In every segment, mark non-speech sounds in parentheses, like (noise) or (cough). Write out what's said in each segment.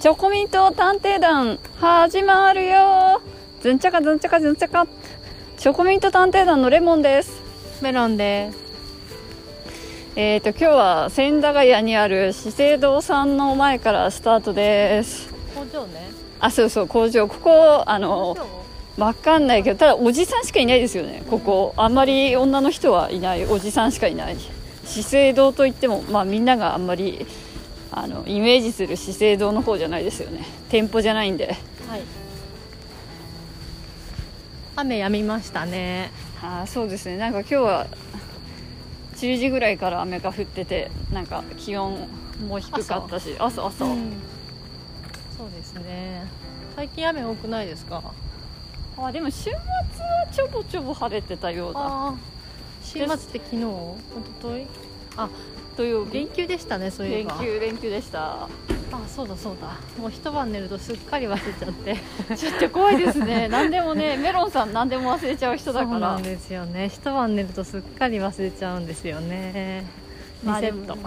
チョコミント探偵団始まるよ。ずんちゃかずんちゃかずんちゃかチョコミント探偵団のレモンです。メロンです。えーと今日は千駄ヶ谷にある資生堂さんの前からスタートです。工場ね。あそうそう工場。ここあのわかんないけどただおじさんしかいないですよね。ここ。あんまり女の人はいない。おじさんしかいない。資生堂といってもまあみんながあんまりあのイメージする資生堂の方じゃないですよね。店舗じゃないんで。はい。雨やみましたね。あーそうですね。なんか今日は10時ぐらいから雨が降っててなんか気温も低かったし朝。朝、うん。そうですね。最近雨多くないですか？あでも週末はちょぼちょぼ晴れてたようだあ週末って昨日？一昨日？あ土曜日連休でしたねそういえ連ば休連休でした。あそうだそうだ。もう一晩寝るとすっかり忘れちゃって。(laughs) ちょっと怖いですね。(laughs) 何でもねメロンさん何でも忘れちゃう人だから。そうなんですよね。一晩寝るとすっかり忘れちゃうんですよね。リまあでもセット、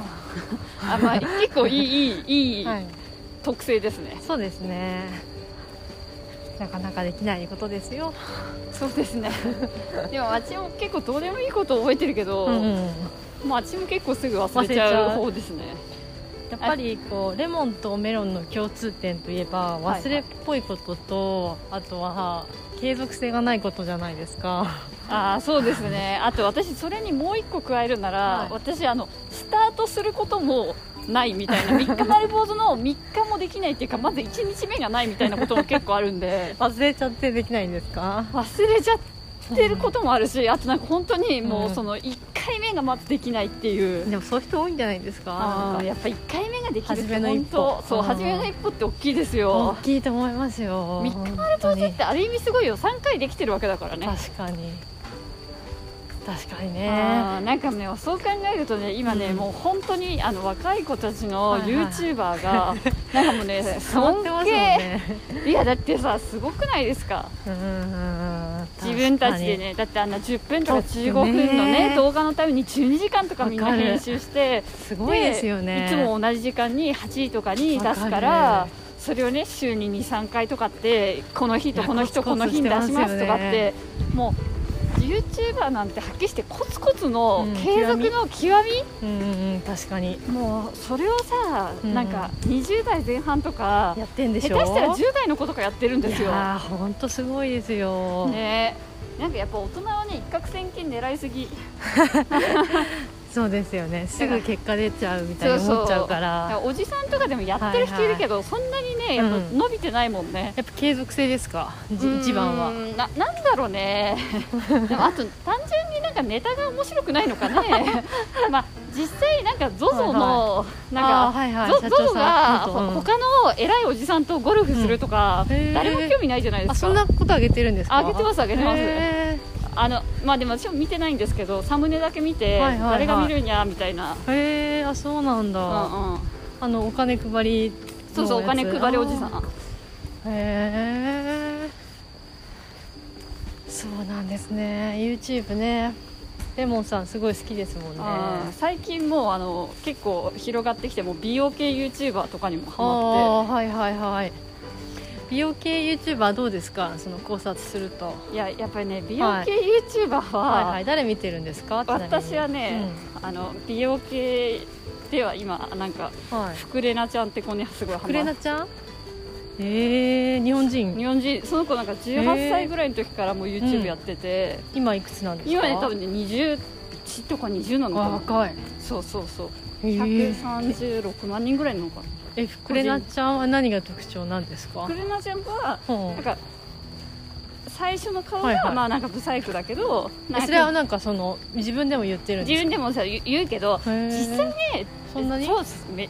あまあ結構いいいいいいはい、特性ですね。そうですね。なかなかできないことですよ。(laughs) そうですね。でもあっちも結構どうでもいいこと覚えてるけど、うんまああっちも結構すぐ忘れちゃう方ですね。やっぱりこうレモンとメロンの共通点といえば忘れっぽいことと、あとは継続性がないことじゃないですか。ああそうですね。あと私それにもう一個加えるなら、はい。私あのスタートすることもないみたいな (laughs) 3日丸坊主の3日もできないっていうかまず1日目がないみたいなことも結構あるんで。(laughs) 忘れちゃってできないんですか？忘れちゃってることもあるしあとなんか本当にもううん。その1回目がまずできないっていう、でもそういう人多いんじゃないですか？やっぱ1回目ができるって初めの一本当そう初めの一歩って大きいです大よきいと思いますよ。3日丸坊主本ってある意味すごいよ。3回できてるわけだからね。確かに確かにね。なんかねそう考えるとね今ね、うん。もう本当にあの若い子たちのはいはい YouTuber が、(laughs) なんかもうね尊敬、ねいやだってさすごくないですか？うんうんうん自分たちでねだってあんな10分とかちょっ15とね。分のね動画のために12時間とかみんな編集して (laughs) すごいですよね。いつも同じ時間に8時とかに出すからる。それをね週に23回とかってこの日とこの日とこの日に出しますとかってもう YouTuber なんてはっきりしてコツコツのうん継続の極み、うんうんうん確かに。もうそれをさ、うん。なんか20代前半とかやってんで下しょ？手したら10代の子とかやってるんですよ。本当すごいですよ、ね。なんかやっぱ大人はね一攫千金狙いすぎ (laughs) そうですよね。すぐ結果出ちゃうみたいに思っちゃうから。らおじさんとかでもやってる人いるけど、そんなにねやっぱうん伸びてないもんね、やっぱ継続性ですか？一番は。ななんだろうね。でもあと単純になんかネタが面白くないのかね。(laughs) まあ実際なんか ZOZO の、なんか ZOZO が他の偉いおじさんとゴルフするとか、うん。誰も興味ないじゃないですか。あそんなことあげてるんですか？あげてますあげてます。へあのまあでも私も見てないんですけどサムネだけ見て、はいはいはい。誰が見るんやみたいな、ーへーあそうなんだ、うんうん、あのお金配りそうそうお金配りおじさん。へえそうなんですね。YouTube ね。レモンさんすごい好きですもんね。あー最近もうあの結構広がってきてもう美容系 YouTuber とかにもハマっはいはいはい美容系 YouTuber どうですか？その考察すると。ていややっぱりね美容系 YouTuber は、はいはい。誰見てるんですか？私はね、あの美容系では今なんかうんはい。フクレナちゃんって子にすごいハマクレナちゃん？えー、日本人。日本人。その子なんか18歳ぐらいの時からもう YouTube やってて、今いくつなんですか？今ね多分ね21とか20なのかな若い。そうそうそう。へー。136万人ぐらいなのかな。えフクレナちゃんは何が特徴なんですか？フクレナちゃんはうん。なんか最初の顔が、はいはい。まあなんかブサイクだけどなんかえそれはなんかその自分でも言ってるんですか？自分でもさ言うけど実際ねそんなに？そうです。め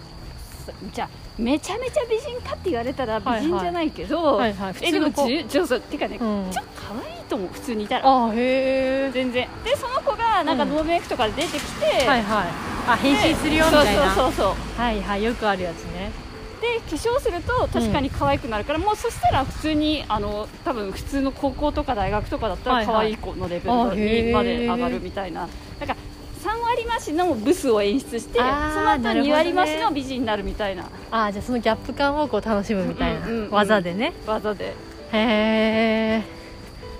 じゃあめちゃめちゃ美人かって言われたら美はいはい。人じゃないけど、はいはい。普えでも通の子。じゅそうそうてかね、うん。ちょっと可愛いと思う普通にいたら。あへえ全然。でその子がなんかうん。ノーメイクとかで出てきて、はいはい。あ変身するよみたいな。そうそうそうそう。はいはいよくあるやつね。で化粧すると確かに可愛くなるから、もうそしたら普通にあの多分普通の高校とか大学とかだったはいはい。ら可愛い子のレベルにまで上がるみたいな、だから3割なしのブスを演出してその後なるほどね。2割増しの美人になるみたいな。あーじゃあそのギャップ感をこう楽しむみたいな、うんうんうん技でね。技で。へえ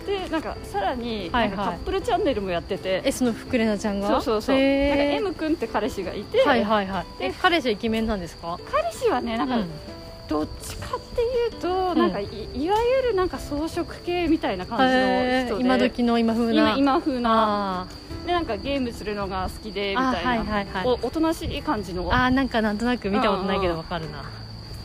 でなんかさらにカップルチャンネルもやってて、えその福レナちゃんが？そうそうそう。なんか M 君って彼氏がいて、はいはいはい。えで彼氏はイケメンなんですか？彼氏はねなんか、うん。どっちかっていうと、ん。なんかいいわゆるなんか装飾系みたいな感じの人で。今時の今風な。今今風な。あでなんかゲームするのが好きでみたいな、あはいはいはい。おおとなしい感じの？ーあーなんかなんとなく見たことないけうんうんどわかるな。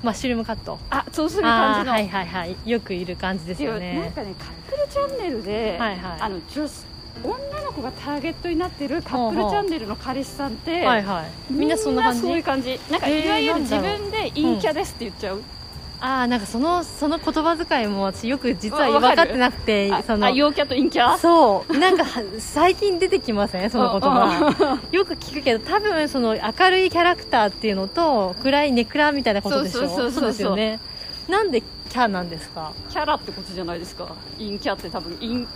マッシュルームカット。あそうする感じの、はいはいはい。よくいる感じですよでなんねかねカップルチャンネルで、はいはい。あの女子女の子がターゲットになってるカップルチャンネルの彼氏さんって、はいはい。みんなそんな感じ？みそういう感じ。なんかえーいわゆる自分で陰キャですって言っちゃう、ああなんかそのその言葉遣いも私よく実は分かってなくてあそのあ陽キャと陰キャ？そう。なんかは最近出てきません？その言葉。(laughs) よく聞くけど多分その明るいキャラクターっていうのと暗いネクラみたいなことでしょ？そうそうそうそうですよね。なんでキャなんですか？キャラってことじゃないですか。陰キャって多分陰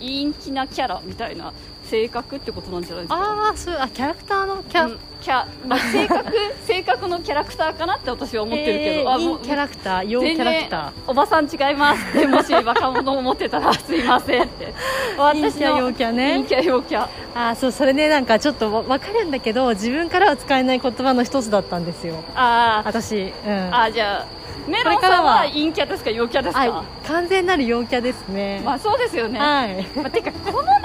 陰気なキャラみたいな性格ってことなんじゃないですか？ああそうあキャラクターのキャ、うんキャ、まあ、(laughs) 性格性格のキャラクターかなって私は思ってるけど、えーあもうキャラクター陽キャラクター。おばさん違います。ってもし若者を持ってたらすいませんって。陰キャ陽キャね陰キャ陽キャ。ああそうそれねなんかちょっとわ分かるんだけど自分からは使えない言葉の一つだったんですよ。あー。私うん。あじゃあメロンこれからは。さんは陰キャですか？陽キャですか、あ完全なる陽キャですね、まあそうですよね、はい。まあ、てかこの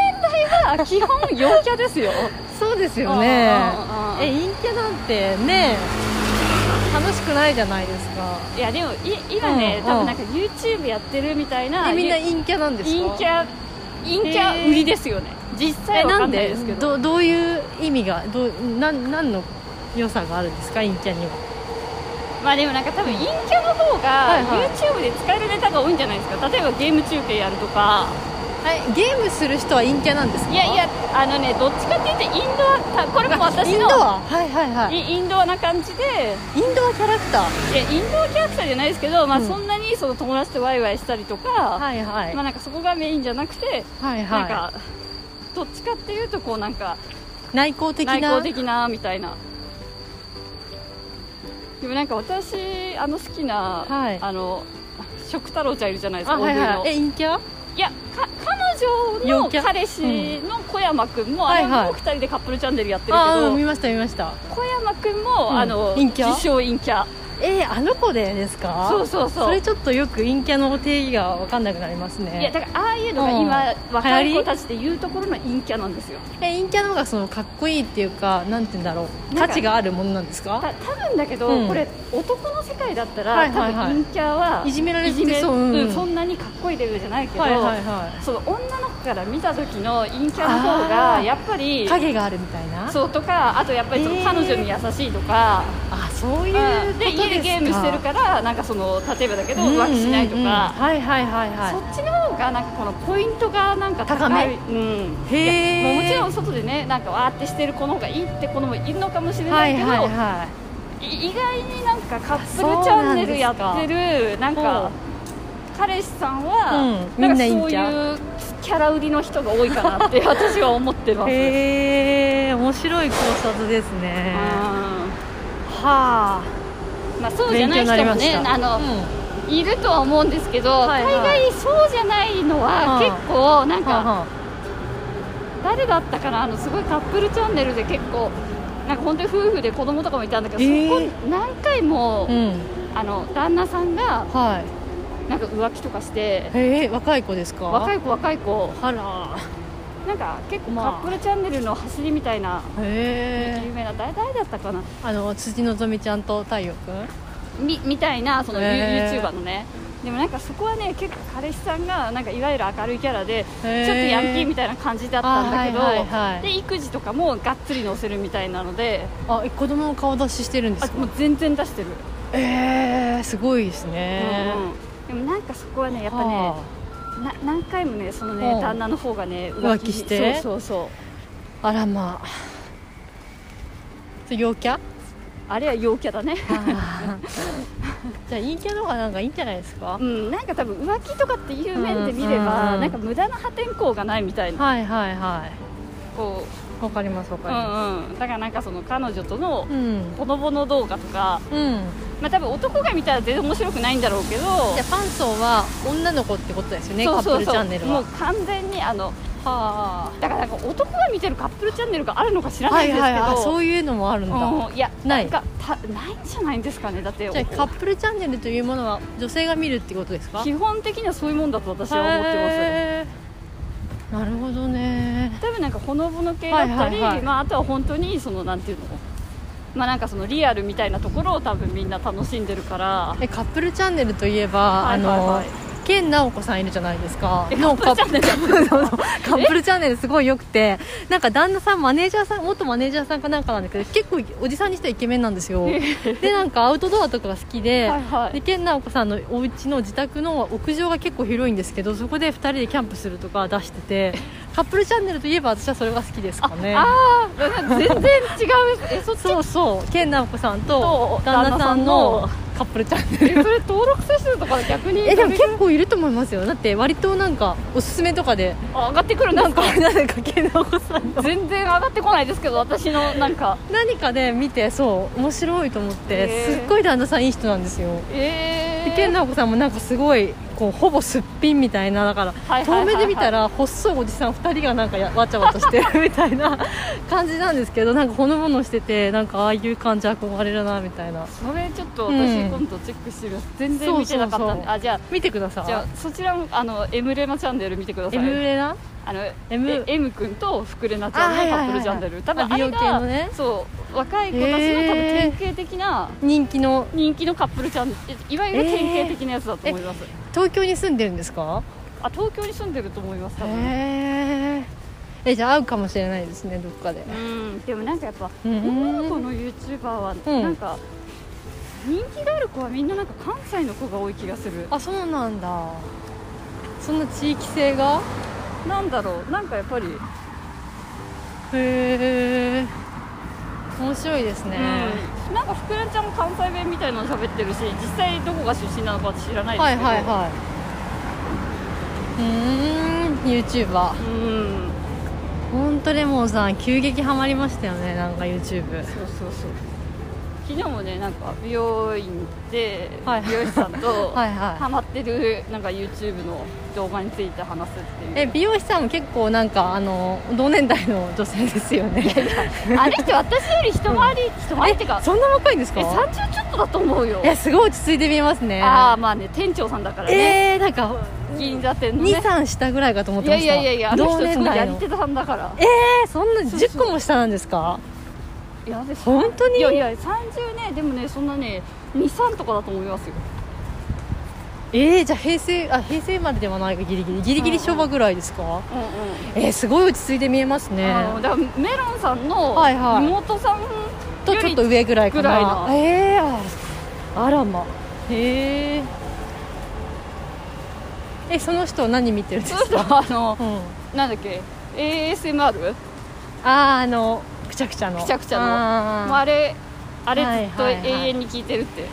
基本陽キャですよ。そうですよね。うんうんうんえ陰キャなんてね楽しくないじゃないですか。いやでもい今ね、うん多分なんか YouTube やってるみたいなえみんなゆ陰キャなんですか？陰キャ陰キャ売りですよね。実際なんでど。どどういう意味がどうなん何の良さがあるんですか？陰キャには。まあでもなんか多分陰キャの方が YouTube で使えるネタが多いんじゃないですか？例えばゲーム中継やるとかえゲームする人は陰キャなんですか？いやいやあのねどっちかっていうとインドアたこれも私のインドアはいはいはい。イインドアな感じで。インドアキャラクター？いやインドアキャラクターじゃないですけど、まあ、うん。そんなにその友達とワイワイしたりとか、はいはい、まあ、なんかそこがメインじゃなくて、はいなんかはどっちかっていうとこうなんかい内向的な？内向的なみたいな。でもなんか私あの好きな、はい。あの食太郎ちゃんいるじゃないですかあはいはい。え陰キャ？いやか彼女の彼氏の小山君も、はいはいあれも2人でカップルチャンネルやってるけど、あうん見ました見ました。小山君も、うん。あの自称陰キャえー、あの子でですか？そうそうそう。それちょっとよく陰キャの定義が分かんなくなりますね。いやだからああいうのがうん。今、若い子たちで言うところの陰キャなんですよ。え陰キャの方がそのかっこいいっていうかなんて言うんだろう？価値があるものなんですか？た多分だけど、うん。これ男の世界だったら、はいはいはい。多分陰キャはいじめられてそううん。うんそんなにかっこいいレベルじゃないけど、はいはいはその女の子から見た時の陰キャの方がやっぱりい影があるみたいな？そうとかあとやっぱりそのへー。彼女に優しいとか、あそういううんで家でゲームしてるからなんかその例えばだけどうんうんうん。浮気しないとか、はいはいはいはそっちの方がなんかこのポイントがなんか高高めい、うん、へもちろん外でねなんかわーってしてる子の方がいいって子のもいるのかもしれいないけど、はいはいはいい。意外になんかカップルチャンネルやってるなんか彼氏さんは、うん。なんかそういうキャラ売りの人が多いかなって私は思ってます。へえ面白い考察ですねはあ。うんまあ、そうじゃない人もねあの、うん。いるとは思うんですけど、はいはい。大概そうじゃないのはうん結構なんか、はあは誰だったかなあのすごいカップルチャンネルで結構なんか本当に夫婦で子供とかもいたんだけど、えー。そこ何回も、あうん。あの旦那さんがはい。なんか浮気とかしてへえ若い子ですか？い若い子若い子。あらなんか結構まあ。カップルチャンネルの走りみたいな、へえ有名な誰誰だったかな。あの辻希美ちゃんと太陽くんみみたいなそのユへー YouTuber のね。でもなんかそこはね結構彼氏さんがなんかいわゆる明るいキャラでちょっとヤンキーみたいな感じだったんだけど、あはいはいはい。で育児とかもがっつり載せるみたいなので。あえ子供の顔出ししてるんですか？あもう全然出してる、えー、すごいですね、うんうん。でもなんかそこはねやっぱねはな何回もねそのうん。ね旦那の方がね浮気して。そうそうそう。ああらまあ。それ陽キャ？あれは陽キャだね。(laughs) じゃあ陰キャの方がなんかいいんじゃないですか？うんなんか多分浮気とかっていう面で見れば、うん。なんか無駄な破天荒がないみたいな。はいはいはい。こうわかりますわかうりまんうん。だからなんかその彼女とのすうん。ほのぼの動画とかうん。まあ多分男が見たら全然面白くないんだろうけどじゃあファン層は女の子ってことですよねそうそうそう。カップルチャンネルは。もう完全にあのはだからなんか男が見てるカップルチャンネルがあるのか知らあないんですけど、あそういうのもあるんだ、うん。いやない。んかたないんじゃないんですかね。だってじゃあカップルチャンネルというものは女性が見るってことですか？基本的にはそういうもんだと私は思ってます。へーなるほどね。多分なんかほのぼの系だったり、はいはいはい。まあ、あとは本当にそのなんていうの？まあなんかそのリアルみたいなところを多分みんな楽しんでるから。えカップルチャンネルといえば、はいはいはい。あの健直子さんいるじゃないですか。カップルチャンネル。(laughs) そうそうカップルチャンネルすごい良くて。なんか旦那さんマネージャーさん元マネージャーさんかなんかなんだけど結構おじさんにしてはイケメンなんですよ。でなんかアウトドアとかが好きではいはい。で健直子さんのお家の自宅の屋上が結構広いんですけどそこで2人でキャンプするとか出しててカップルチャンネルといえば私はそれが好きですかね。ああ全然違う。えそそうそう。健直子さんとと旦那さんのカップルチャンネル。えそれ登録者数とか逆にえでも結構いると思いますよ。だって割となんかおすすめとかで。あ上がってくるなんすか？か何か健直子さんの。全然上がってこないですけど私のなんか。(laughs) 何かで見てそう面白いと思ってへー。すっごい旦那さんいい人なんですよ。えー、で健直子さんもなんかすごいこうほぼすっぴんみたいなだから、遠目で見たら細いおじさん2人がなんかやわちゃわちゃしてるみたいな (laughs) 感じなんですけどなんかほのぼのしててなんかああいう感じ憧れるなみたいな。それちょっとうん私今度チェックしてる。全然見てなかったんで。あじゃ見てください。あじゃあそちらもあの M レナチャンネル見てください。M レナ？あの M M, 君と福レナちゃんのカップルチャンネル。多分あれが、のね。そう若い子たちの多分典型的な人気の人気のカップルチャンいわゆる典型的なやつだと思います、東京に住んでるんですか？あ東京に住んでると思います多分。へええじゃあ会うかもしれないですねどっかで。うんでもなんかやっぱうん。女の子の YouTuber はうん。なんか、人気がある子はみんななんか関西の子が多い気がする。あそうなんだ。そんな地域性が？なんだろう。なんかやっぱり、へえ面白いですね、うん、なんか福連ちゃんも関西弁みたいなの喋ってるし実際どこが出身なのか私知らないですはいけど。はいはいうーん。YouTuber うん。本当レモンさん急激ハマりましたよね。なんか YouTube そうそうそう昨日もねなんか美容院ではい。美容師さんと (laughs) ハマってるなんか YouTube の動画について話すっていう。いえ美容師さんも結構なんかあの同年代の女性ですよね。あれって私より一回り、一回りってかそんな若いんですか？え30ちょっとだと思うよ。いやすごい落ち着いて見えますね。ああまあね店長さんだからね、えー、なんか銀座店のね。23下ぐらいかと思ってました。いやいやいやあの同人すごいや年代の。り手さんだから。えー、そんなそうそう10個も下なんですか？いやで本当に？いやいや30ねでもねそんなね23とかだと思いますよ。えー、じゃあ平成あ平成までではないかギリギリ。ギリギリ昭和ぐらいですか、うんうん。えー、すごい落ち着いて見えますね。だメロンさんの妹さんとちょっと上ぐらいかな。ぐらいなえー、ああらま。へええその人何見てるんですか、とあのうん、なんだっけ？ASMR あああのくちゃくちゃの。くちゃくちゃの。もうあれあれずっとはいはいはい。永遠に聞いてるって、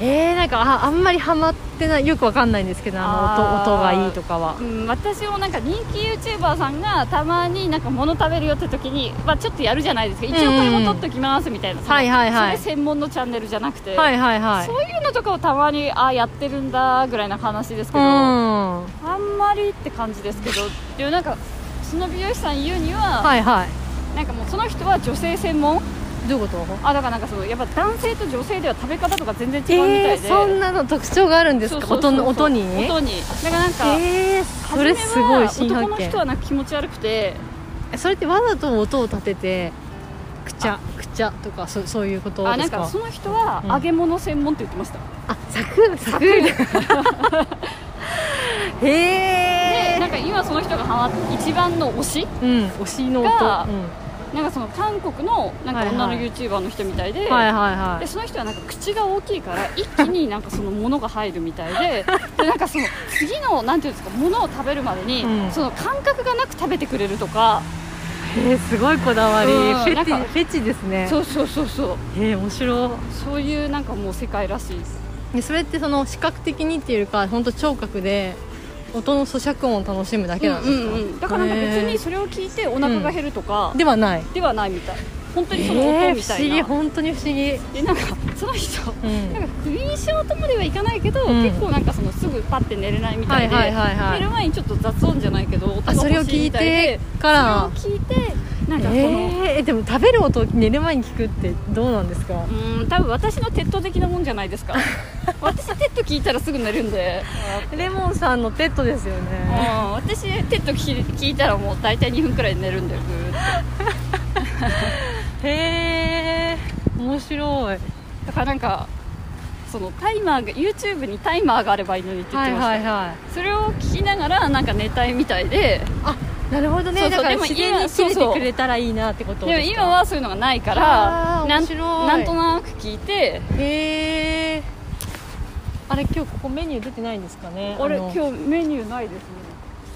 えー、なんかああんまりハマってないよくわかんないんですけどあの音音がいいとかは。うん、私もなんか人気 YouTuber さんがたまになんか物食べるよって時に、まあ、ちょっとやるじゃないですか。一応これも撮っときますみたいな、はいはいはい。それ専門のチャンネルじゃなくて、はいはいはい。そういうのとかをたまにああやってるんだぐらいな話ですけうど、ん。あんまりって感じですけどでもなんかその美容師さん言うには、はいはいなんかもうその人は女性専門？どういうこと？あだからなんかそのやっぱ男性と女性では食べ方とか全然違うみたいで、えー、そんなの特徴があるんですか？音に？音に。だからなんか、えー、それすごい新発見男の人はなんか気持ち悪くて。それってわざと音を立ててくちゃくちゃとかそそういうことあですか？なんかその人はうん。揚げ物専門って言ってました、あサクサクへえでなんか今その人がハマっ一番の推しうん推しの音。がうんなんかその韓国のなんか女の YouTuber の人みたいで、でその人はなんか口が大きいから (laughs) 一気になんかその物が入るみたいで (laughs) でなんかその次のなんていうんですか物を食べるまでに、うん。その感覚がなく食べてくれるとか、いえー、すごいこだわり。うんフェチフェチですね。そうそうそうそう。えー、面白い。そういうなんかもう世界らしい。ですでそれってその視覚的にっていうか本当聴覚で音の咀嚼音を楽しむだけなんですか、うんうんうん。だからなんか別にそれを聞いてお腹が減るとかではない。ではないみたい。本当にそのえー、音みた不思議。いな、本当に不思議。でなんかその人うん。なんか不眠症とまではいかないけど、うん。結構なんかそのすぐパッて寝れないみたいで、はいはいはいはい。寝る前にちょっと雑音じゃないけど音があそれを欲しい聞いみたいでてからそれを聞いてなんかこの、えー、でも食べる音寝る前に聞くってどうなんですか？うーん多分私の TED 的なもんじゃないですか。(laughs) 私 TED 聞いたらすぐ寝るんで、レモンさんの TED ですようんね、私 TED 聞い聞いたらもう大体2分くらいで寝るんで。ぐー。へえ面白い。だからなんかそのタイマーが YouTube にタイマーがあればいいのにって言っはいてました、はいはい。それを聞きながらなんか寝たいみたいで。あなるほどね。そうそう。でもだから自然に今切れてくれたらいいなってことでも今はそういうのがないかあらなんー面白い。なんとなく聞いて。へえあれ今日ここメニュー出てないんですかね？あれ今日メニューないですね。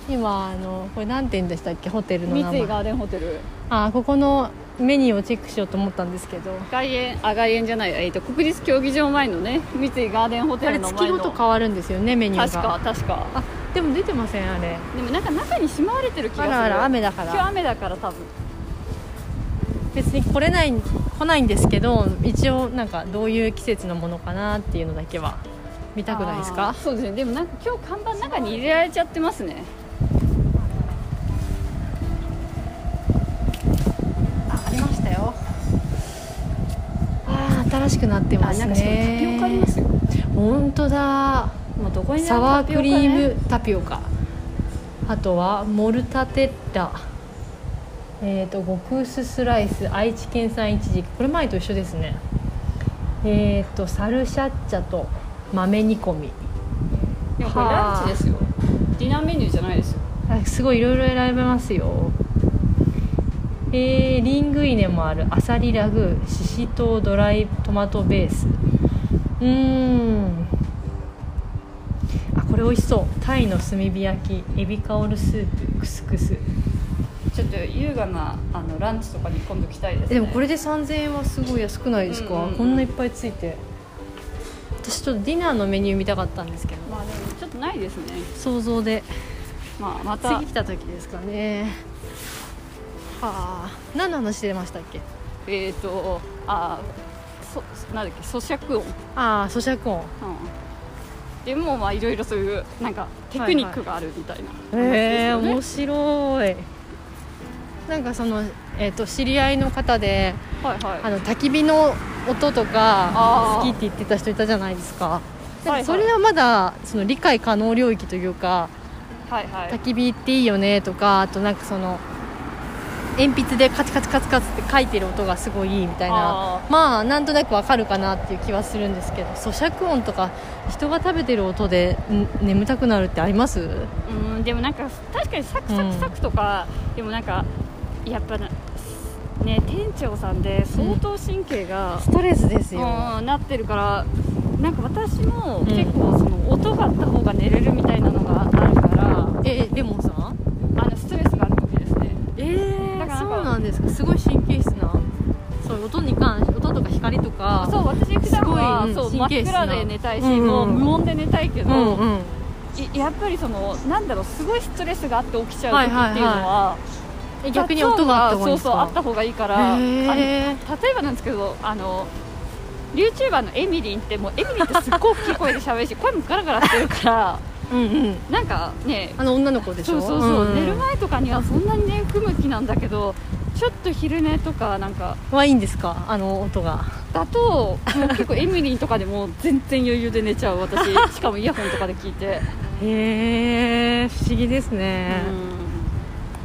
今あのこれ何店でしたっけ？ホテルの名前。三井ガーデンホテル。あここのメニューをチェックしようと思ったんですけど。外苑あ外苑じゃない、えー、と国立競技場前のね三井ガーデンホテあれルの前の月ごと変わるんですよねメニュー確がか確かあでも出てませんあれ。でもなんか中にしまわれてる気がする。あらあら雨だか今日ら雨だから多分。別に来れない来ないんですけど一応なんかどういう季節のものかなっていうのだけは見たくないですあーかそうですね。でもなんか今日看板中に入れられちゃってますね。あありましたよ。あー新しくなってますあなんかしかもタピオカありねます？よ本当だもうどこにサワークリータピオカね。ムタピオカ。あとはモルタテッラ。えー、と極薄スライス愛知県産いちじくこれ前と一緒ですね。えー、とサルシャッチャと豆煮込み。でもこれランチですよ。ディナーメニューじゃないですよ。あすごいいろいろ選べますよ。えー、リングイネもある。アサリラグーシシトウドライトマトベース。うーん。あこれ美味しそう。タイの炭火焼きエビ香るスープクスクス。ちょっと優雅なあのランチとかに今度来たいです、ね、でもこれで3000円はすごい安くないですか、うんうんうん。こんないっぱいついて。私ちょっとディナーのメニュー見たかったんですけど。まあでもちょっとないですね。想像で。まあまた。次来た時ですかね。はあ何の話してましたっけ？えっ、ー、とあそなんだっけ？咀嚼音、ああ咀嚼音。うん、でもまあいろいろそういうなんかテクニックがあるみたいな話ですへえ面白い。なんかその、えー、と知り合いの方ではいはい。あの焚き火の音とか好きって言ってた人いたじゃないですか。かそれはまだその理解可能領域というかはいはい。焚き火っていいよねとかあとなんかその鉛筆でカチカチカチカチって書いてる音がすごいいいみたいな。あまあなんとなくわかるかなっていう気はするんですけど咀嚼音とか人が食べてる音でん眠たくなるってあります？うんでもなんか確かにサクサクサクとか、でもなんかやっぱなね店長さんで相当神経が、ストレスですよ。うんなってるからなんか私も結構その音があった方が寝れるみたいなのがあるからえレモンさんあのストレスがある時ですね。えだからなんかそうなんですか。すごい神経質な。そう音に関して音とか光とか。そう私普段はすごいうんそう真っ暗で寝たいし、うんうん。もう無音で寝たいけど、うんうん。いやっぱりそのなんだろうすごいストレスがあって起きちゃう時っていうのは,、え逆に音があった方がいいんですか？そうそうあった方がいいから例ー。えばなんですけどあの YouTuber のエミリンってもうエミリンってすっごい大きい声で喋るし声もガラガラしてるからうんうん。なんかねあの女の子でしょ？そうそうそう、んん。寝る前とかにはそんなにね不向きなんだけどちょっと昼寝とかなんか。はいいんですか？あの音が。だともう結構エミリンとかでも全然余裕で寝ちゃう私。(laughs) しかもイヤホンとかで聞いて。へえ不思議ですね、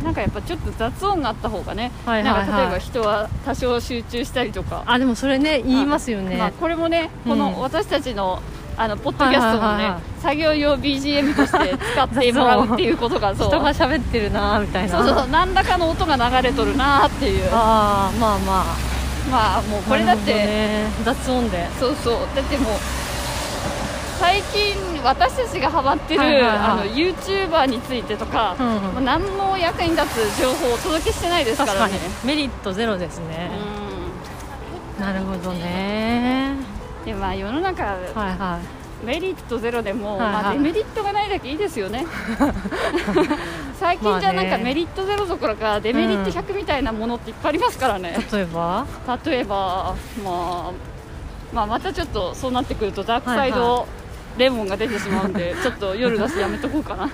うん。なんかやっぱちょっと雑音があった方がね、はいはいはい。なんか例えば人は多少集中したりとか、あでもそれね言いますよね、まあ、これもねうん。この私たちのあのポッドキャストのね、はいはいはいはい。作業用 BGM として使ってもらうっていうことがそう。人が喋ってるなみたいな。そうそう何らかの音が流れとるなっていう。ああまあまあ。まあもうこれだって、ね、雑音で。そうそう。だってもう最近私たちがハマってる、はいはいはい。あの YouTuber についてとか、うんうん。まあ何も役に立つ情報をお届けしてないですからに。ねメリットゼロですね、うなるほどね。んでまあ世の中はいはい。メリットゼロでも、はいはい。まあ、デメリットがないだけいいですよね。(laughs) 最近じゃなんかメリットゼロどころかデメリット100みたいなものっていっぱいありますからね、例えば？例えば、まあ、まあまたちょっとそうなってくるとダークサイはいドレモンが出てしまうんで、ちょっと夜出しやめとこうかな。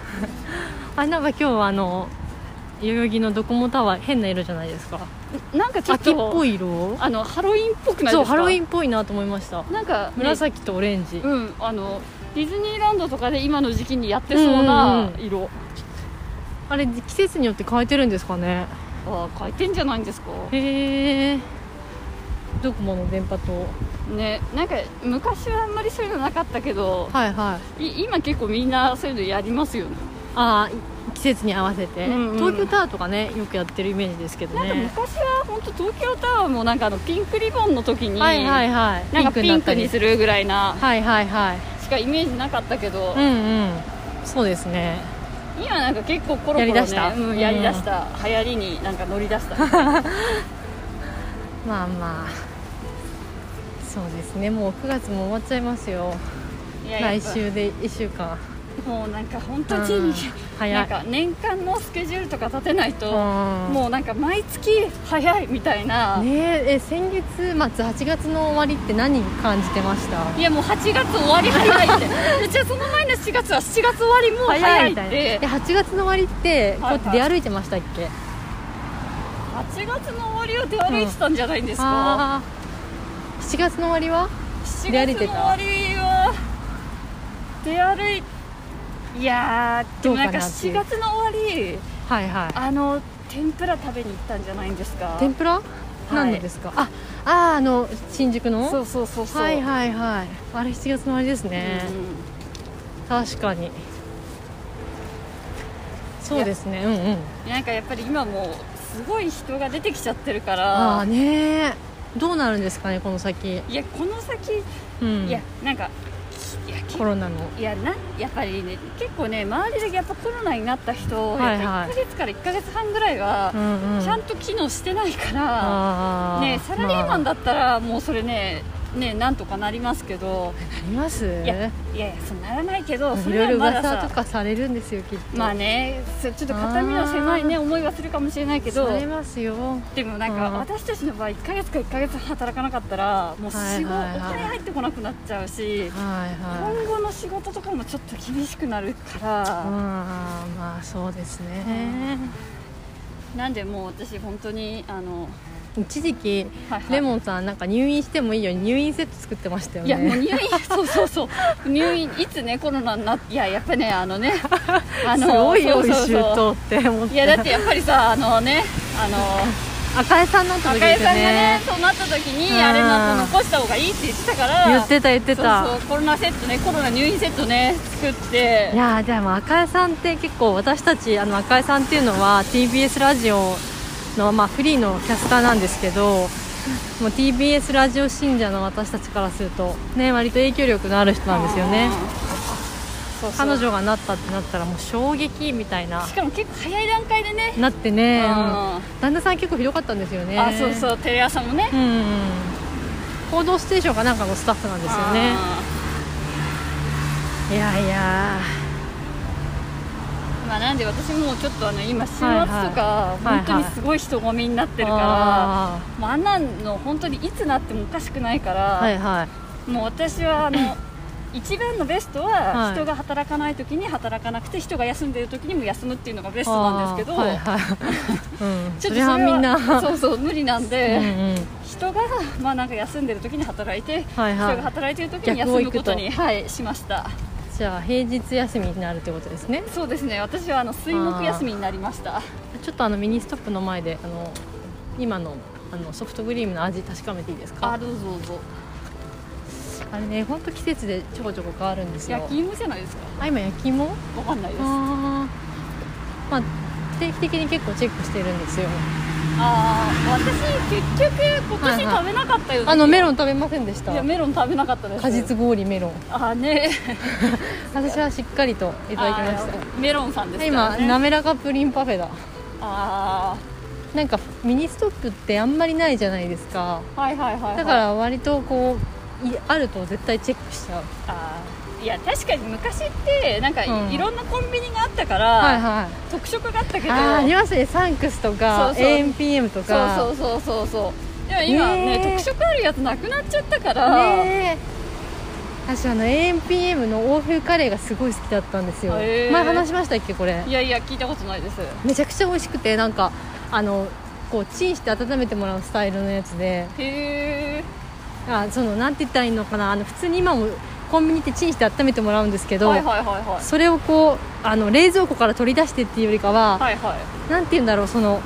(laughs) あなんか今日はあの代々木のドコモタワー変な色じゃないですか。なんかちょっ秋っぽとい色？あのハロウィンっぽくないですか？そうハロウィンっぽいなと思いました。なんか、ね、紫とオレンジ、うんあのディズニーランドとかで今の時期にやってそうな色、あれ季節によって変えてるんですかね？ああ変えてんじゃないんですか？へえドコモの電波と。ねなんか昔はあんまりそういうのなかったけどはいはい。い今結構みんなそういうのやりますよね。ああ季節に合わせて、うんうん。東京タワーとかねよくやってるイメージですけどなんかね昔は本当東京タワーもなんかあのピンクリボンの時に、はいはいはい。なんかピンクにるするぐらいなはいはいはい。しかイメージなかったけど、うんうん。そうですね。今なんか結構コロコロ、ね、やりだした？うん、やりだした、流行りになんか乗り出した。(laughs) まあまあ。そうですね。もう9月も終わっちゃいますよ。来週で1週間もうなんか本当うん。に、早い。なんか年間のスケジュールとか立てないと、ももうなんか毎月早いみたいな、ねえ。え先月末8月の終わりって何感じてました？いやもう8月終わり早いって。でじゃあその前の7月は7月終わりもう早いっみたいな。てえ8月の終わりってこうやって出歩いてましたっけ、8月の終わりを出歩いてたんじゃないんですか、ああ7月の終わりは？7出歩いてた月の終わりは出歩いいやーでもなんかどうかなっていう。7月の終わりはいはい。あの天ぷら食べに行ったんじゃないんですか？天ぷら、何のですか？ああーあの新宿の？そうそうそうそう。はいはいはい。あれ7月の終わりですね、うん確かに。そうですね。うんうん。なんかやっぱり今もうすごい人が出てきちゃってるかあら。あねどうなるんですかねこの先。いやこの先、うん。いやなんかコロナの。いやなやっぱりね結構ね周りでやっぱコロナになった人、はいはい。やっぱ1ヶ月から1ヶ月半ぐらいはうんうん。ちゃんと機能してないから、ねサラリーマンまだったらもうそれねねなんとかなりますけど。あなります？いやいやそうならないけどそいろいろまだ噂とさかされるんですよきっと。まあねそうちょっと肩身の狭いね思いはするかもしれないけど。されますよ。でもなんかうん。私たちの場合1ヶ月か1ヶ月働かなかったらもう仕事、はいはいはい。お金入ってこなくなっちゃうしはいはい。今後の仕事とかもちょっと厳しくなるから、あーまあそうですね。なんでもう私本当にあの、一時期はいはい。レモンさんなんか入院してもいいように入院セット作ってましたよいやもうね入院 (laughs) そうそうそう。入院いつねコロナになっていややっぱねあのね (laughs) あすごい用意周到って思っていやだってやっぱりさあのねあの (laughs) 赤江さんの時赤ですよ江さんがねねそうなった時にうん。あれなんか残した方がいいって言ってたから言ってた言ってた。そうそうコロナセットねコロナ入院セットね作って。いやーでも赤江さんって結構私たちあの赤江さんっていうのは TBS ラジオの、まあ、フリーのキャスターなんですけどもう TBS ラジオ信者の私たちからするとね割と影響力のある人なんですよね。彼女がなったってなったらもう衝撃みたいな。しかも結構早い段階でね。なってね、うん。うん旦那さん結構ひどかったんですよね。あそうそうテレ朝もね。うんうん「報道ステーション」かなんかのスタッフなんですよね。いやいやまあなんで私もちょっとあの今週末とはいかはい。本当にすごい人混みになってるから、あんなの本当にいつなってもおかしくないから、ーはいはい。もう私はあの (coughs) 一番のベストははい。人が働かない時に働かなくて人が休んでる時にも休むっていうのがベストなんですけど、あーはいはい。(laughs) うん、それちょっとそれははみんな。そうそう無理なんで、うんうん。人がまあなんか休んでる時に働いて、はいはい。人が働いてる時に休むことにはいしましたじゃあ平日休みになるってことですね。そうですね。私はあの水木休みになりました。ちょっとあのミニストップの前であの今のあのソフトクリームの味確かめていいですか？あどうぞどうぞ。あれね本当季節でちょこちょこ変わるんですよ。焼き芋じゃないですか？あ今焼き芋？わかんないです。まあ定期的に結構チェックしてるんですよ。ああ私結局今年はいはい食べなかったよ、あのメロン食べませんでした。いやメロン食べなかったです。果実氷メロン。あーね。(laughs) 私はしっかりといただきましあーメロンさんですね。今滑らかプリンパフェだ。あなんかミニストップってあんまりないじゃないですか。あはいはいはい、はい、だから割とこういあると絶対チェックしちゃう。あいや確かに昔ってなんかい,、うん。ろんなコンビニがあったから、はいはい。特色があったけどあーありますね。サンクスとかそうそう。AMPM とか。そうそうそうそうそう。でも今ねねえ。特色あるやつなくなっちゃったから、ねえ。私あの AMPM の欧風カレーがすごい好きだったんですよ。前話しましたっけこれ？いやいや聞いたことないです。めちゃくちゃ美味しくてなんかあのこうチンして温めてもらうスタイルのやつで。へえ。あそのなんて言ったらいいのかな。あの普通に今もコンビニってチンして温めてもらうんですけど、はいはいはいはい。それをこうあの冷蔵庫から取り出してっていうよりかは、はいはい。なんて言うんだろうその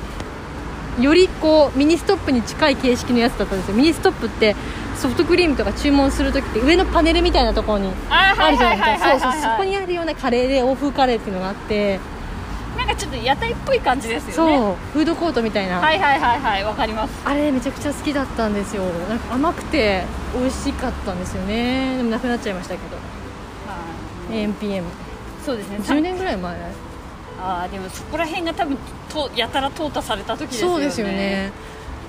よりこうミニストップに近い形式のやつだったんですよ。ミニストップってソフトクリームとか注文する時って上のパネルみたいなところにあるじゃないはいですかそこにあるようなカレーで欧風カレーっていうのがあってなんかちょっと屋台っぽい感じですそう、よねフードコートみたいな、はいはいはいはいわかります。あれめちゃくちゃ好きだったんですよ。なんか甘くて美味しかったんですよね。でもなくなっちゃいましたけど。はい。AMPM10 そうですね。年ぐらい前？ああでもそこら辺が多分とやたら淘汰された時ですよね。そうですよね。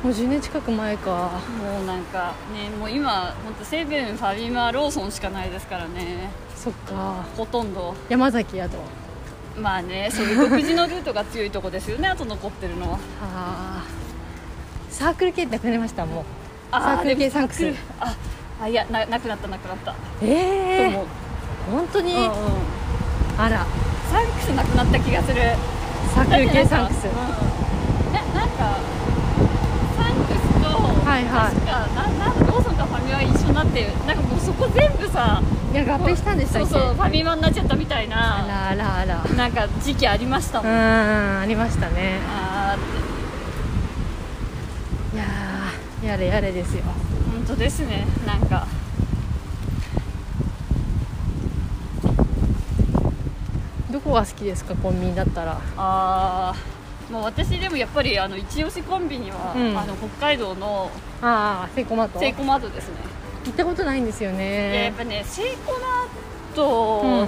もう10年近く前か。もうなんかねもう今本当セブンファミマローソンしかないですからね。そっか。ほとんど。山崎やとまあねそういう独自のルートが強いとこですよねあと残ってるのは。あー。サークル系ってなくなりましたもう。あサークル系サンクス。ああいやななくなったなくなった、ええと思う。本当に、うんうん。あら。サンクスなくなった気がする。サークル系サンクス。うん。ななんかはいはい。確かななんローソンとファミマ一緒になってなんかもうそこ全部さいや合併したんでしたっけそうそうファミマになっちゃったみたいなあらあらあら。なんか時期ありましたうもん、んありましたね。あーって。いやーやれやれですよ。本当ですねなんか。どこが好きですかコンビニだったら。あーもう私でもやっぱりあの一押しコンビニは、うん。あの北海道のああセイコーマート。セイコーマートですね、行ったことないんですよいややねっぱねセイコーマート、うん。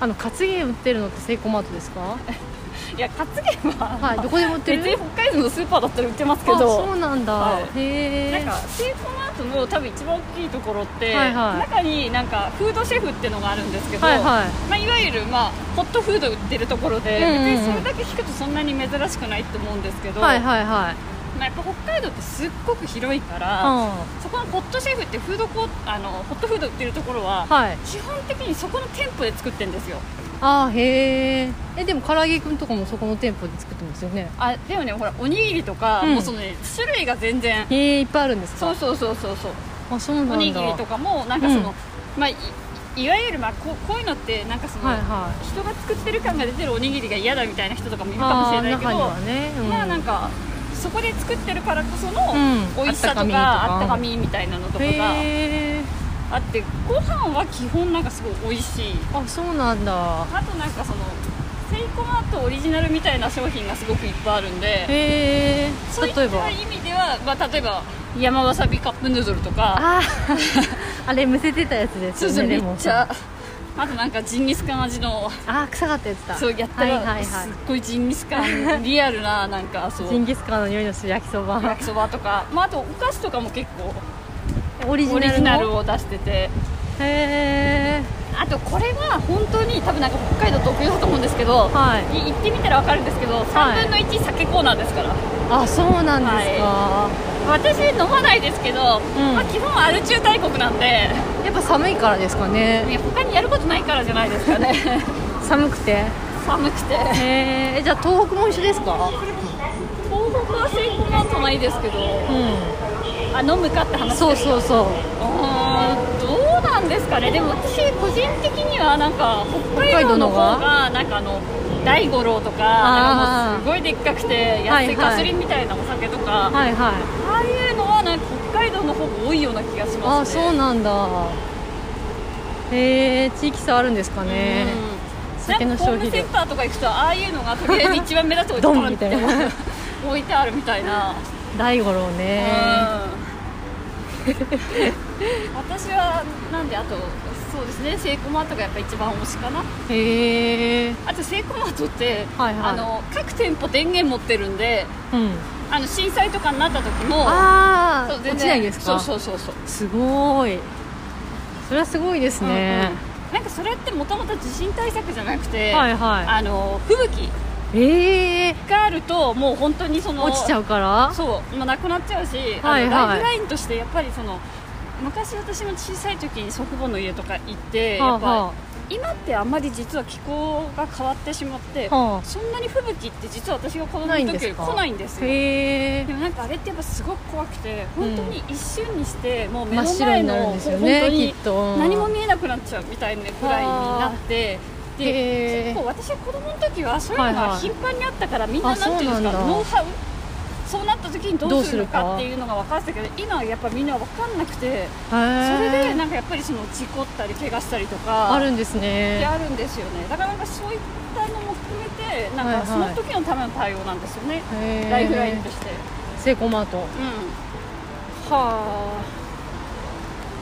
あのカツゲ売ってるのってセイコーマートですか？(laughs) いやカツゲは、はいどこでも売ってる？別に北海道のスーパーだったら売ってますけあどそうなんだ、はい。へえなんかセイコーマートの多分一番大きいところって、はいはい。中になんかフードシェフっていうのがあるんですけど、はいはい。まあ、いわゆる、まあ、ホットフード売ってるところで、うんうんうん。別にそれだけ聞くとそんなに珍しくないって思うんですけど、はいはいはい。まあ、やっぱ北海道ってすっごく広いから、うん。そこのホットシェフってフードコーあのホットフード売ってるところは、はい。基本的にそこの店舗で作ってるんですよあーへー。えでも唐揚げくんとかもそこの店舗で作ってますよね。あでもねほらおにぎりとか、うん。もうそのね種類が全然。へえいっぱいあるんですか？そうそうそうそうそう。あそうなんだ。おにぎりとかもなんかその、うん。まあいいわゆるまあこうこういうのってなんかその、はいは人が作ってる感が出てるおにぎりが嫌だみたいな人とかもいいるかもしれないけどあー中にはね、うん。まあなんかそこで作ってるからこそのうん。美味しさとかあったかみとか。あったかみみたいなのとかがへえあってご飯は基本なんかすごい美味しい。あそうなんだ。あとなんかそのセイコーマートオリジナルみたいな商品がすごくいっぱいあるんでへえ。そういった意味では、まあ、例えば山わさびカップヌードルとか。あー。(laughs) あれむせてたやつですそうそうめよねレモンっちゃ。あとなんかジンギスカン味の。あー臭かったやつだ。そうやったら、はいはいはい。すっごいジンギスカン。(laughs) リアルななんかそう。ジンギスカンの匂いのする焼きそば。焼きそばとか、まあ、あとお菓子とかも結構オリジナルを出してて。へえあとこれは本当に多分なんか北海道特有だと思うんですけど、はい。い行ってみたら分かるんですけど3分の1酒コーナーですから、あそうなんですか、私飲まないですけど、うん。まあ、基本アル中大国なんで。やっぱ寒いからですかね。いや他にやることないからじゃないですかね。(laughs) 寒くて。寒くて。へえじゃあ東北も一緒ですか？東北はセイコーマートないですけど。うあ飲むかって話んそうそうそう。どうなんですかね。でも私個人的にはなんか北海道の方がなんかあの大五郎とかなんかもうすごいでっかくて安いガソリンみたいなお酒とか、はいはい。ああいうのはなんか北海道の方が多いような気がしあますね。そうなんだ。へえ地域差あるんですかね。うん。酒の消費センターとか行くとああいうのがとりあえず一番目立つとこドにン (laughs) みたいな。置いてあるみたいな、大五郎ね。うん (laughs) 私はなんであとそうですねセイコーマートがやっぱ一番推しかな。へえあとセイコーマートって、はいはい。あの各店舗電源持ってるんでうん。あの震災とかになった時もああ落ちないですか？そうそうそうそう。すごい。それはすごいですね、うんうん。なんかそれってもともと地震対策じゃなくて、はいはあの吹雪いええがあるともう本当にその落ちちゃうから？そう、まあ、なくなっちゃうし、はいはい。ライフラインとしてやっぱりその昔私も小さい時に祖父母の家とか行って、はあやっぱは今ってあんまり実は気候が変わってしまって、あはそんなに吹雪って実は私が子供の時より来ないんですあよでもなんかあれってやっぱすごく怖くて本当に一瞬にしてもう目の前のになるんですよ本当にと。何も見えなくなっちゃうみたいなくらいになってでへー結構私は子供の時はそういうのはいはい。が頻繁にあったからみんなあなんていうんですかノウハウそうなった時にどうするかかっていうのが分かってたけど今はやっぱみんな分かんなくてへそえれでなんかやっぱりその事故ったり怪我したりとかあるんですね。あるんですよね。だからなんかそういったのも含めてなんはいはい。かその時のための対応なんですよね、へー。ライフラインとして。セイコーマート。うん。はあ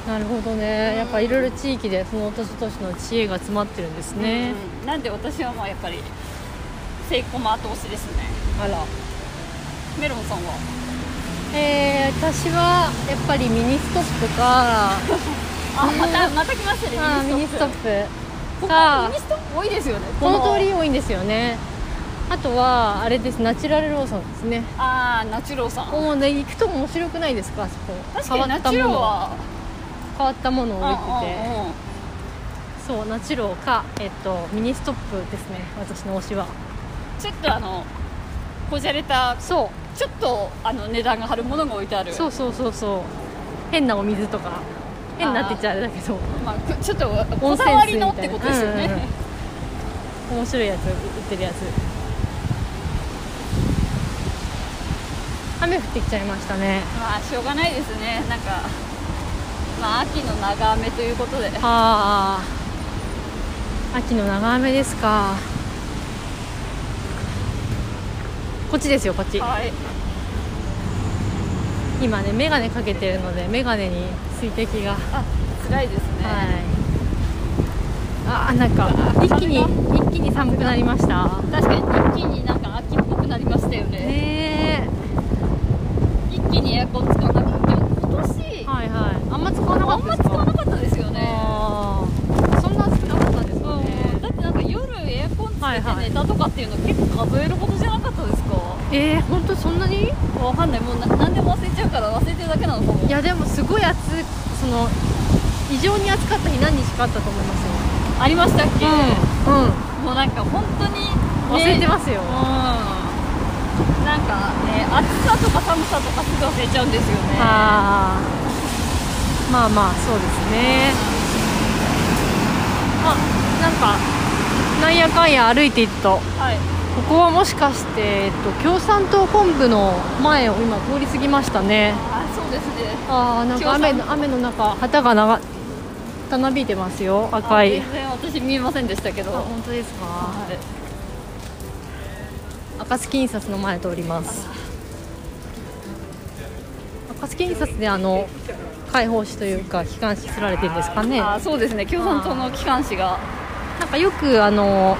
なるほどね。やっぱいろいろ地域でその年々の知恵が詰まってるんですね、うんなんで私はまあやっぱりセイコマ後押しですね。あら。メロンさんは？えー、私はやっぱりミニストップか。(laughs) あまたまた来ましたね。ミニストップ。かミニストップ多いですよね。このこ通り多いんですよね。あとはあれです。ナチュラルローソンですね。ああナチュローさんもうね行くと面白くないですか？あそこ。確かにナチュローは変わったものを置いてて。そうナチュローか、えっと、ミニストップですね。私の推しは。ちょっとあのこじゃれたそちょっとあの値段が張るものが置いてある。うそうそうそうそう。変なお水とか。変なって言っちゃあれだけど。まあ、ちょっとこだわり温泉水みたいな。のってことですよね、うんうんうん。面白いやつ売ってるやつ。雨降ってきちゃいましたね。まあしょうがないですね。なんかまあ秋の長雨ということで。はあ秋の長雨ですか。こっちですよこっち。はい。今ね眼鏡かけてるので眼鏡に水滴が。あ辛いですね、はい。あーなんか一気に一気に寒くなりました。確かに一気になんか秋っぽくなりましたよね。ね一気にエアコン使わなくても今年、えはいはいあんま使わなかあんまったですか使わなかったですよねあーそんな暑くなかったんですかうんねだってなんか夜エアコンつけはいはいて寝たとかっていうの結構数えるほどじゃなかったですか、えー、本当そんなにわかんないもうな何でも忘れちゃうから忘れてるだけなのかもいやでもすごい暑いその異常に暑かった日何日かあったと思いますよ。ありましたっけ、うん、うん、もうなんか本当に、ね、忘れてますよ、うん。なんかね暑さとか寒さとかすぐ忘れちゃうんですよね。まあまあそうですね。あなんか。なんやかんや歩いていくと。はい。ここはもしかして、えっと、共産党本部の前を今通り過ぎましたねですね。ああなんか雨の雨の中旗が長たなびいてますよ赤あい全然私見えませんでしたけど。あ本当ですか、はい。暁印刷の前通ります。暁印刷であの解放誌というか機関誌すられてるんですかね？あそうですね。共産党の機関紙が。なんかよくあの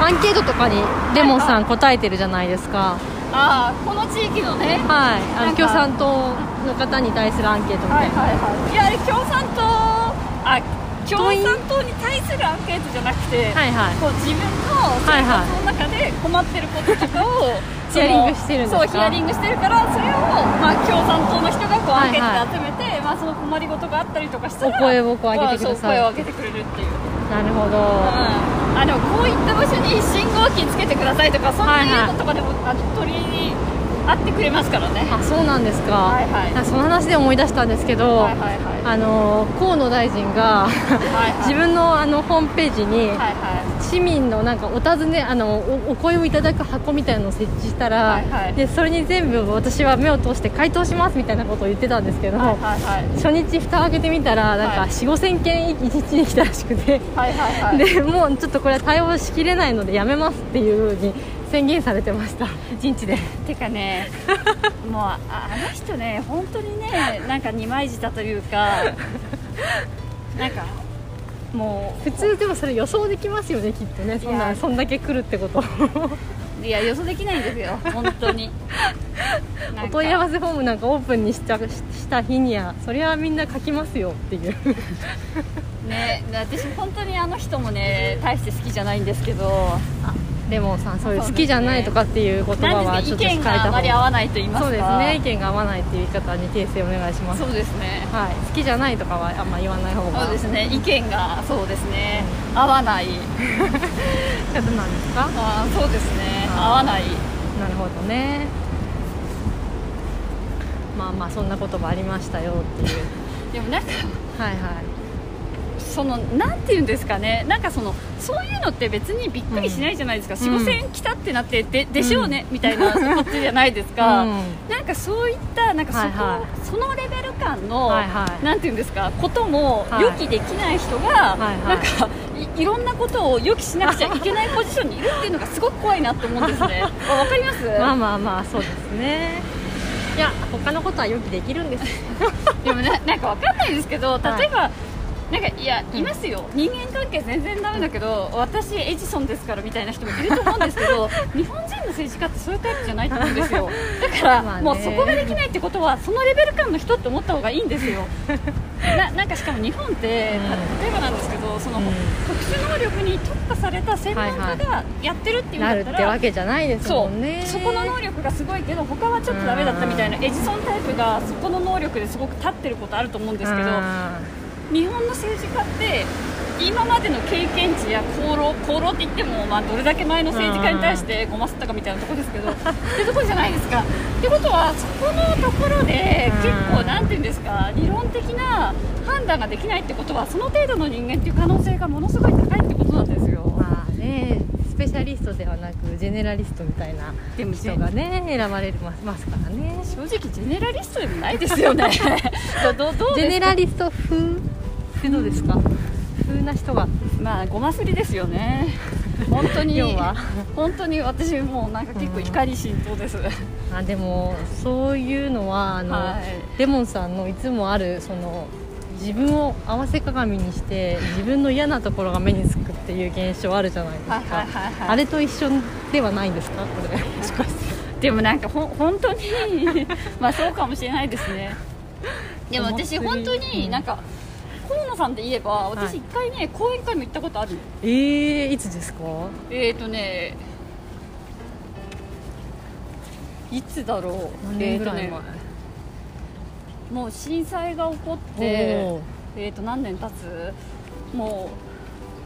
アンケートとかにレモンさん答えてるじゃないですかあこの地域のねはい。あの共産党の方に対するアンケートみたいな、はいはいはい。いや共産党あ共産党に対するアンケートじゃなくて、はいはい。こう自分の生活の中で困ってることとかを、ヒアリングしてるんですか？そうヒアリングしてるからそれを、まあ、共産党の人がこうアンケーはいトで集めて、まあ、その困りごとがあったりとかしたらお声をこう上げてください。声を上げてくれるっていう、なるほど、うん、あでもこういった場所に信号機つけてくださいとかそんないうのとかでも、あの取り合ってくれますからね。あそうなんですか、はいはい。あその話で思い出したんですけど、はいはいはい。あの河野大臣がはいはい。(laughs) 自分のあのホームページに、はいはい。市民のなんかお尋ねあのおお声をいただく箱みたいなのを設置したら、はいはい。でそれに全部私は目を通して回答しますみたいなことを言ってたんですけど、はいはいはい。初日蓋を開けてみたらなんかはい。4 5千件一日に来たらしくて、はいはいはい。でもうちょっとこれは対応しきれないのでやめますっていうふうに宣言されてました。一日で。てかね (laughs) もうああの人ね本当にねなんか二枚舌というか (laughs) なんかも普通でもそれ予想できますよねきっとね。そんな、そんだけ来るってこと。ういいや予想できないんですよ (laughs) 本当に。お問い合わせフォームなんかオープンにしたした日にはそれはみんな書きますよっていう。ね私本当にあの人もね大して好きじゃないんですけどレモンさんそういう好きじゃないとかっていう言葉はちょっと控えた方がまり合わないと言いますか。そうですね。意見が合わないっていう言い方に訂正お願いします。そうですね。はい、好きじゃないとかはあんま言わない方がそうですね。意見がそうですね。合わない。方なんですかあーそうですね。合わない。なるほどね。まあまあそんな言葉ありましたよっていう。(laughs) でもなんかはいはいそのなんていうんですかね。なんかそのそういうのって別にびっくりしないじゃないですか、うん。4 5千来たってなってででしょうね、みたいなこっちじゃないですか、うん。なんかそういったなんかそこ、はいはい。そのレベル感の、はいはい。なんていうんですかこともはい。予期できない人が、はいはい。なんかいいろんなことを予期しなくちゃいけないポジションにいるっていうのがすごく怖いなと思うんですね。あ (laughs) わかります、まあまあまあそうですね。いや他のことは予期できるんです。(laughs) でもねなんかわかんないですけどはい。例えば、なんかいやいますよ、人間関係全然ダメだけど私エジソンですからみたいな人もいると思うんですけど (laughs) 日本人の政治家ってそういうタイプじゃないと思うんですよ。(laughs) だから、まあね。もうそこができないってことはそのレベル感の人って思った方がいいんですよ。(laughs) ななんかしかも日本って、うん。例えばなんですけどその、うん。特殊能力に特化された専門家がやってるっていうんだったら、ってわけじゃないですそもんね。う。そこの能力がすごいけど他はちょっとダメだったみたいなエジソンタイプがそこの能力ですごく立ってることあると思うんですけどあ日本の政治家って今までの経験値や功労功労って言っても、まあ、どれだけ前の政治家に対してごますったかみたいなところですけどってところじゃないですか。ってことはそこのところでうん結構なんていうんですか理論的な判断ができないってことはその程度の人間っていう可能性がものすごい高いってことなんですよ。ーまあねスペシャリストではなくジェネラリストみたいな人がね選ばれますますからね。正直ジェネラリストでもないですよね。(laughs) どどジェネラリスト風？ってどうですか？風な人がまあごますりですよね。(laughs) 本当に要は？本当に私もうなんか結構怒り心頭です、あでもそういうのはあの、はい。レモンさんのいつもあるその自分を合わせ鏡にして自分の嫌なところが目につくっていう現象あるじゃないですか、はいはいはいはい。あれと一緒ではないんですか？これ。もしかしてでもなんかほん本当に (laughs) まあそうかもしれないですね。(laughs) でも私本当になんか河野さんで言えばはい。私一回ね、講演会も行ったことある。えー、いつですか？えーとねいつだろう。何年ぐらい前、えーもう震災が起こってえーと何年経つ？も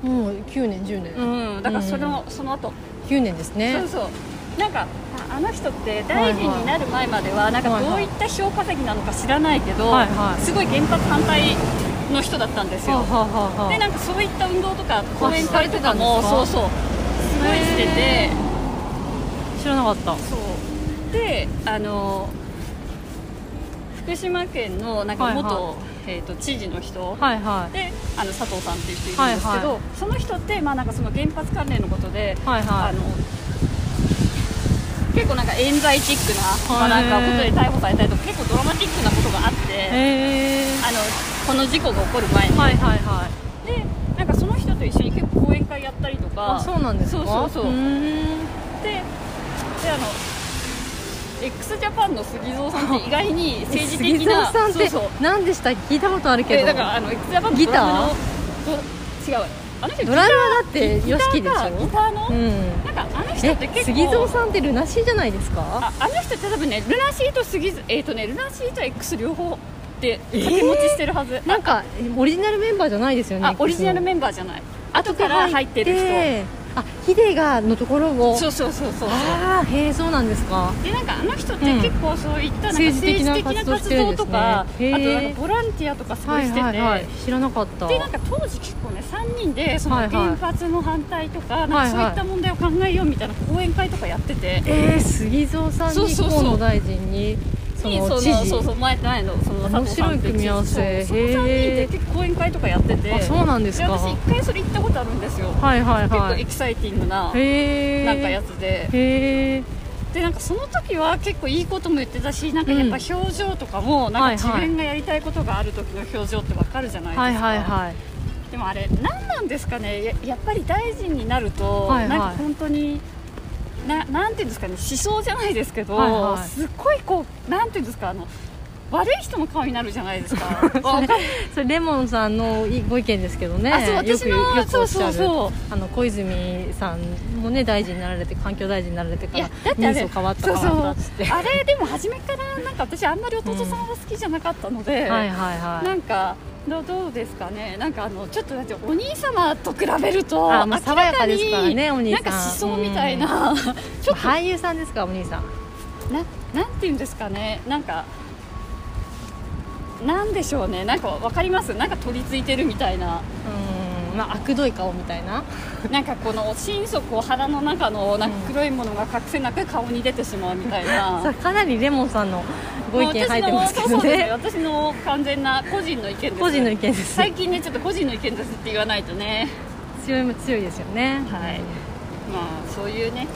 もう9年10年、ううんだからその、その後。9年ですね。そうそう。なんかああの人って大臣になる前まではなんかどういった票稼ぎなのか知らないけど、はいはい。すごい原発反対の人だったんですよ、はあはあはあ。はあでなんかそういった運動とか講演会とかもそうそう。すごいしてて。知らなかった。そう。であの福島県のなんか元、はい。はえー、と知事の人、はいはい。であの佐藤さんっていう人いるんですけど、はいはその人って、まあ、なんかその原発関連のことで、はいはい。あの結構なんか冤罪チックな,、まあ、はないんかことで逮捕されたりとか結構ドラマチックなことがあって、あのこの事故が起こる前に、はいはいはい。でなんかその人と一緒に結構講演会やったりとか。あそうなんですか？そうそうそう。でであの x ジャパンの杉蔵さんって意外に政治的杉な蔵さんって何でした聞いたことあるけど。えだからあの x ジャパンのギター？違う。あの人ドラムはだってギタ YOSHIKI ーかでしょ？ギターの、うん。なんかあの人ってえ結構杉蔵さんってルナシーじゃないですか？ああの人って多分ねルナシーと杉蔵えっ、とねルナシーと X 両方で掛け持ちしてるはず、なんかオリジナルメンバーじゃないですよねあオリジナルメンバーじゃない。後から入ってる人あヒデがのところを。そうそうそうそうああへえそうなんですか。でなんかあの人ってうん。結構そういったなんか政治的な活活動とか、へー。あとなんかボランティアとかすごいしてて、はいはいはい。知らなかった。でなんか当時結構ね3人でそのはい。はい原発の反対とか,、なんはい。はいかそういった問題を考えようみたいな講演会とかやってて、えー、杉蔵さんにそうそうそう。河野大臣に。そにそのの知事。そうそう前前のその面白い組み合わせ。そうその3人で結構講演会とかやってて。あそうなんですか。私一回それ行ったことあるんですよ、はいはい結構はいエキサイティングななんかやつで。へえでなんかその時は結構いいことも言ってたしなんかやっぱ表情とかも、なんか自分がやりたいことがある時の表情ってわかるじゃないですか、はいはいはい。でもあれ何なんですかね。ややっぱり大臣になると、はいはい。なんか本当にななんていうんですかね思想じゃないですけど、はいはい。すっごいこうなんていうんですかあの悪い人の顔になるじゃないですか。(laughs) わかそれレモンさんのいご意見ですけどねあそうよく私のよくおっしゃるそうそうそう。あの小泉さんもね大臣になられて環境大臣になられてかいら人相変わったそう変わったってそうあれでも初めからなんか私あんまり弟さんは好きじゃなかったので、はいはいはい。なんかどうどうですかね？なんかあのちょっとだってお兄様と比べるとあまあ爽やかですからねお兄さん。なんか思想みたいな、ちょっと俳優さんですかお兄さん。ななんていうんですかね？なんかなんでしょうね？なんかわかります？なんか取り付いてるみたいなうんまあ悪どい顔みたいな。なんかこの心底を腹の中のなんか黒いものが隠せなく顔に出てしまうみたいな、(laughs) それかなりレモンさんのご意見入ってますけどね私の完全な個人の意見です個人の意見です。最近ねちょっと個人の意見ですって言わないとね。強いも強いですよね。はい。まあそういうね。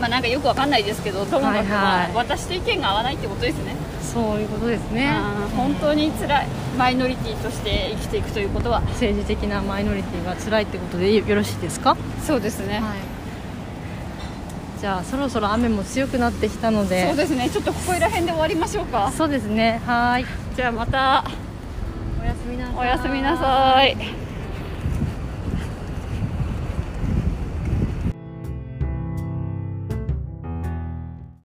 まあなんかよくわかんないですけどともかくはいはい。まあ私と意見が合わないってことですねそういうことですね。本当に辛いマイノリティとして生きていくということは。政治的なマイノリティが辛いってことでよよろしいですか？そうですね、はい。じゃあそろそろ雨も強くなってきたので。そうですね。ちょっとここら辺で終わりましょうか。そうですね。はい。じゃあまた。おやすみなさい。おやすみなさい